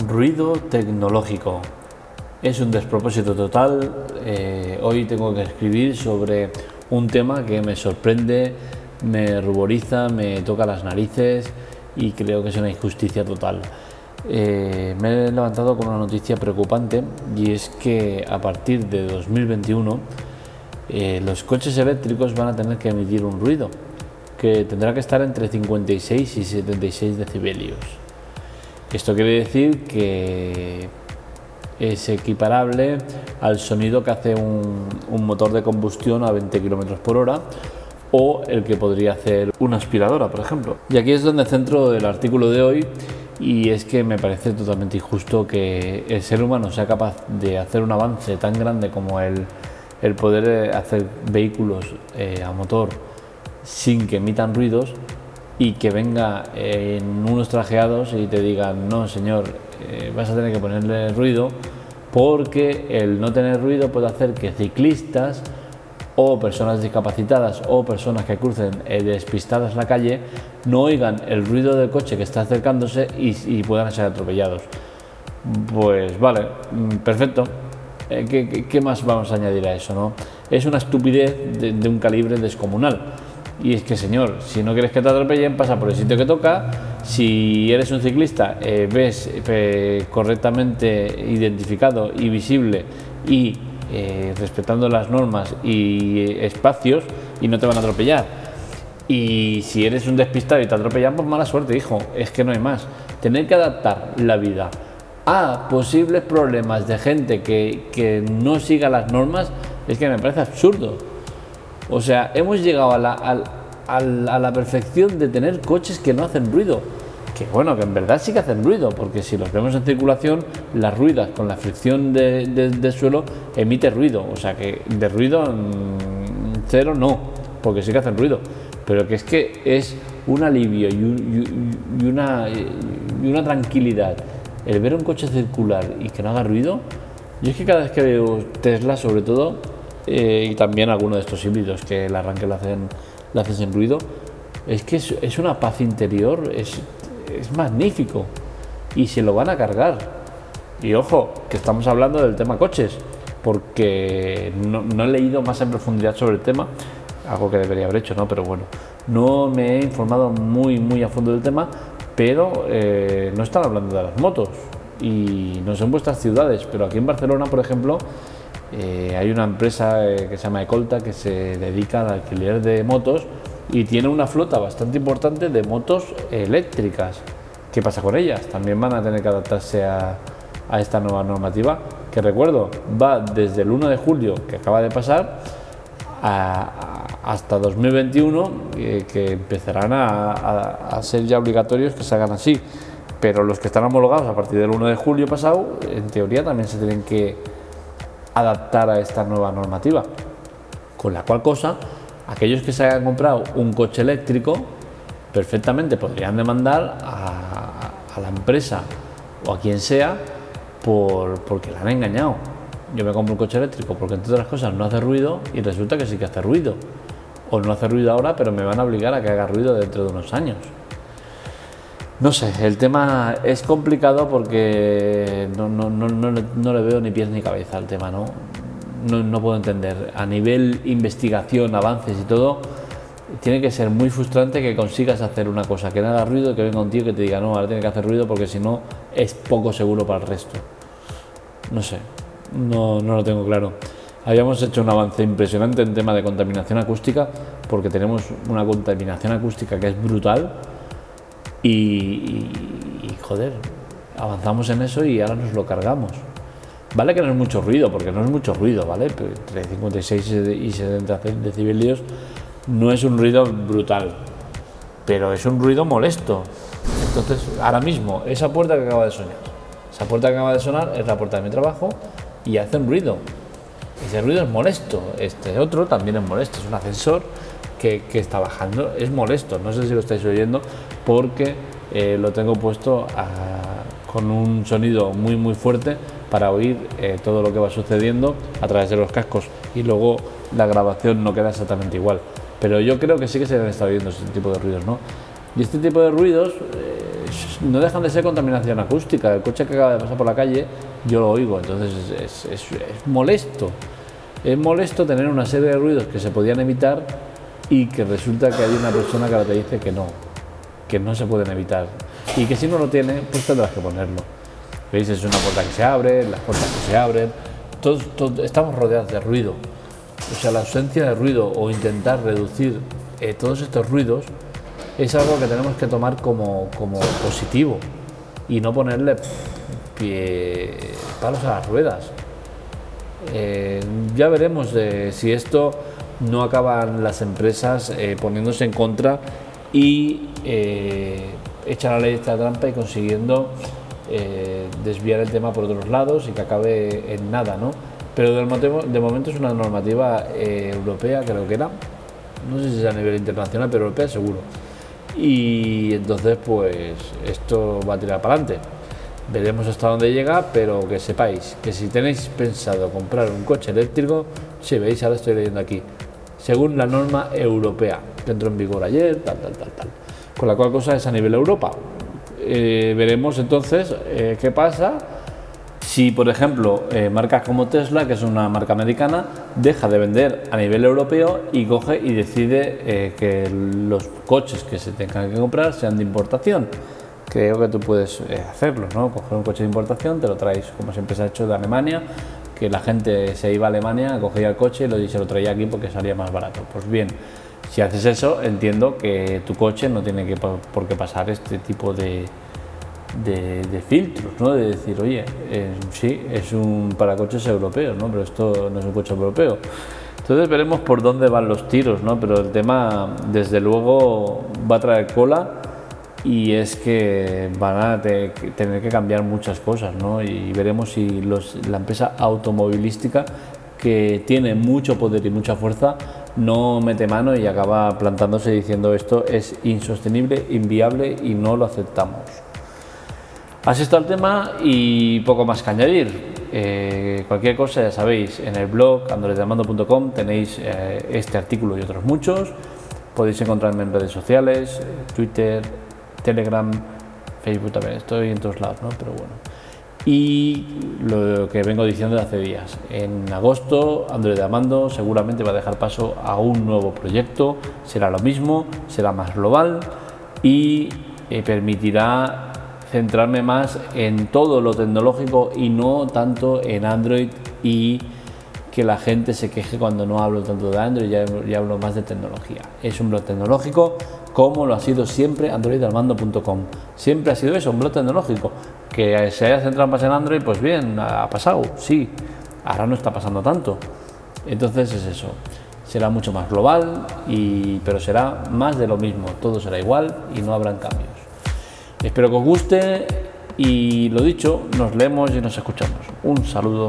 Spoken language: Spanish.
ruido tecnológico. Es un despropósito total. Eh, hoy tengo que escribir sobre un tema que me sorprende, me ruboriza, me toca las narices y creo que es una injusticia total. Eh, me he levantado con una noticia preocupante y es que a partir de 2021 eh, los coches eléctricos van a tener que emitir un ruido que tendrá que estar entre 56 y 76 decibelios. Esto quiere decir que es equiparable al sonido que hace un, motor de combustión a 20 km por hora o el que podría hacer una aspiradora, por ejemplo. Y aquí es donde centro el artículo de hoy y es que me parece totalmente injusto que el ser humano sea capaz de hacer un avance tan grande como el, el poder hacer vehículos eh, a motor sin que emitan ruidos y que venga en unos trajeados y te digan, no señor, eh, vas a tener que ponerle ruido porque el no tener ruido puede hacer que ciclistas o personas discapacitadas o personas que crucen eh, despistadas la calle no oigan el ruido del coche que está acercándose y, puedan ser atropellados. Pues vale, mm, perfecto. Eh, ¿qué, más vamos a añadir a eso? No? Es una estupidez de un calibre descomunal y es que, señor, si no quieres que te atropellen, pasa por el sitio que toca. Si eres un ciclista, eh, ves eh, correctamente identificado y visible y eh, respetando las normas y espacios y no te van a atropellar. Y si eres un despistado y te atropellan, pues mala suerte, hijo. Es que no hay más. Tener que adaptar la vida a posibles problemas de gente que, que no siga las normas es que me parece absurdo. O sea, hemos llegado a la, perfección de tener coches que no hacen ruido. Que bueno, que en verdad sí que hacen ruido, porque si los vemos en circulación, las ruidas con la fricción del suelo emite ruido. O sea que de ruido cero no, porque sí que hacen ruido. Pero que es que es un alivio y, una, y una tranquilidad el ver un coche circular y que no haga ruido. Yo es que cada vez que veo Tesla, sobre todo, eh, y también alguno de estos híbridos que el arranque lo hacen, lo hacen sin ruido, es que es, una paz interior, es, es, magnífico y se lo van a cargar. Y ojo, que estamos hablando del tema coches, porque no, no, he leído más en profundidad sobre el tema, algo que debería haber hecho, ¿no? Pero bueno, no me he informado muy, muy a fondo del tema, pero eh, no están hablando de las motos y no son vuestras ciudades, pero aquí en Barcelona, por ejemplo, eh, hay una empresa eh, que se llama Ecolta que se dedica al alquiler de motos y tiene una flota bastante importante de motos eléctricas. ¿Qué pasa con ellas? También van a tener que adaptarse a, esta nueva normativa que recuerdo va desde el 1 de julio que acaba de pasar hasta 2021 eh, que empezarán a, a, ser ya obligatorios que se hagan así. Pero los que están homologados a partir del 1 de julio pasado, en teoría también se tienen que adaptar a esta nueva normativa. Con la cual cosa, aquellos que se hayan comprado un coche eléctrico perfectamente podrían demandar a, la empresa o a quien sea por, porque la han engañado. Yo me compro un coche eléctrico porque entre otras cosas no hace ruido y resulta que sí que hace ruido. O no hace ruido ahora, pero me van a obligar a que haga ruido dentro de unos años. No sé, el tema es complicado porque no, no, no, no, le veo ni pies ni cabeza al tema, ¿no? ¿no? puedo entender. A nivel investigación, avances y todo, tiene que ser muy frustrante que consigas hacer una cosa que no haga ruido que venga un tío que te diga, no, ahora tiene que hacer ruido porque si no es poco seguro para el resto. No sé, no, no lo tengo claro. Habíamos hecho un avance impresionante en tema de contaminación acústica porque tenemos una contaminación acústica que es brutal y, joder, avanzamos en eso y ahora nos lo cargamos. Vale que no es mucho ruido, porque no es mucho ruido, ¿vale? Entre 56 y 70 decibelios no es un ruido brutal, pero es un ruido molesto. Entonces, ahora mismo, esa puerta que acaba de sonar, esa puerta que acaba de sonar es la puerta de mi trabajo y hace un ruido. Ese ruido es molesto. Este otro también es molesto, es un ascensor que, está bajando. Es molesto, no sé si lo estáis oyendo porque eh, lo tengo puesto con un sonido muy muy fuerte para oír eh, todo lo que va sucediendo a través de los cascos y luego la grabación no queda exactamente igual. Pero yo creo que sí que se deben estar oyendo este tipo de ruidos, ¿no? Y este tipo de ruidos eh, no dejan de ser contaminación acústica. El coche que acaba de pasar por la calle, yo lo oigo, entonces es, es molesto. Es molesto tener una serie de ruidos que se podían evitar y que resulta que hay una persona que ahora te dice que no, que no se pueden evitar y que si no lo tiene, pues tendrás que ponerlo. ¿Veis? Es una puerta que se abre, las puertas que se abren, todos, estamos rodeados de ruido. O sea, la ausencia de ruido o intentar reducir eh, todos estos ruidos es algo que tenemos que tomar como, como positivo y no ponerle pie, palos a las ruedas. Eh, ya veremos si esto no acaban las empresas eh, poniéndose en contra y eh, echar la ley esta trampa y consiguiendo eh, desviar el tema por otros lados y que acabe en nada, ¿no? Pero de momento es una normativa europea, creo que era, no sé si es a nivel internacional, pero europea seguro. Y entonces, pues esto va a tirar para adelante. Veremos hasta dónde llega, pero que sepáis que si tenéis pensado comprar un coche eléctrico, si veis, ahora estoy leyendo aquí, según la norma europea, que entró en vigor ayer, tal, tal, tal, tal. Con la cual cosa es a nivel Europa. Eh, veremos entonces eh, qué pasa si, por ejemplo, eh, marcas como Tesla, que es una marca americana, deja de vender a nivel europeo y coge y decide que los coches que se tengan que comprar sean de importación. Creo que tú puedes hacerlo, ¿no? Coger un coche de importación, te lo traes, como siempre se ha hecho de Alemania, que la gente se iba a Alemania, cogía el coche y lo, se lo traía aquí porque salía más barato. Pues bien, si haces eso, entiendo que tu coche no tiene que, por qué pasar este tipo de, de, filtros, ¿no? De decir, oye, eh, sí, es un para coches europeos, ¿no? Pero esto no es un coche europeo. Entonces veremos por dónde van los tiros, ¿no? Pero el tema, desde luego, va a traer cola y es que van a tener que cambiar muchas cosas, ¿no? Y veremos si la empresa automovilística, que tiene mucho poder y mucha fuerza, no mete mano y acaba plantándose diciendo esto es insostenible, inviable y no lo aceptamos. Así está el tema y poco más que añadir. Eh, cualquier cosa ya sabéis, en el blog androidamando.com tenéis eh, este artículo y otros muchos. Podéis encontrarme en redes sociales, Twitter, Telegram, Facebook también, estoy en todos lados, ¿no? Pero bueno. Y lo que vengo diciendo hace días, en agosto Android Amando seguramente va a dejar paso a un nuevo proyecto, será lo mismo, será más global y eh, permitirá centrarme más en todo lo tecnológico y no tanto en Android y que la gente se queje cuando no hablo tanto de Android, ya hablo más de tecnología. Es un blog tecnológico como lo ha sido siempre androidalmando.com. Siempre ha sido eso, un blog tecnológico. Que se haya centrado más en Android, pues bien, ha pasado, sí. Ahora no está pasando tanto. Entonces es eso. Será mucho más global, y, pero será más de lo mismo. Todo será igual y no habrán cambios. Espero que os guste y lo dicho, nos leemos y nos escuchamos. Un saludo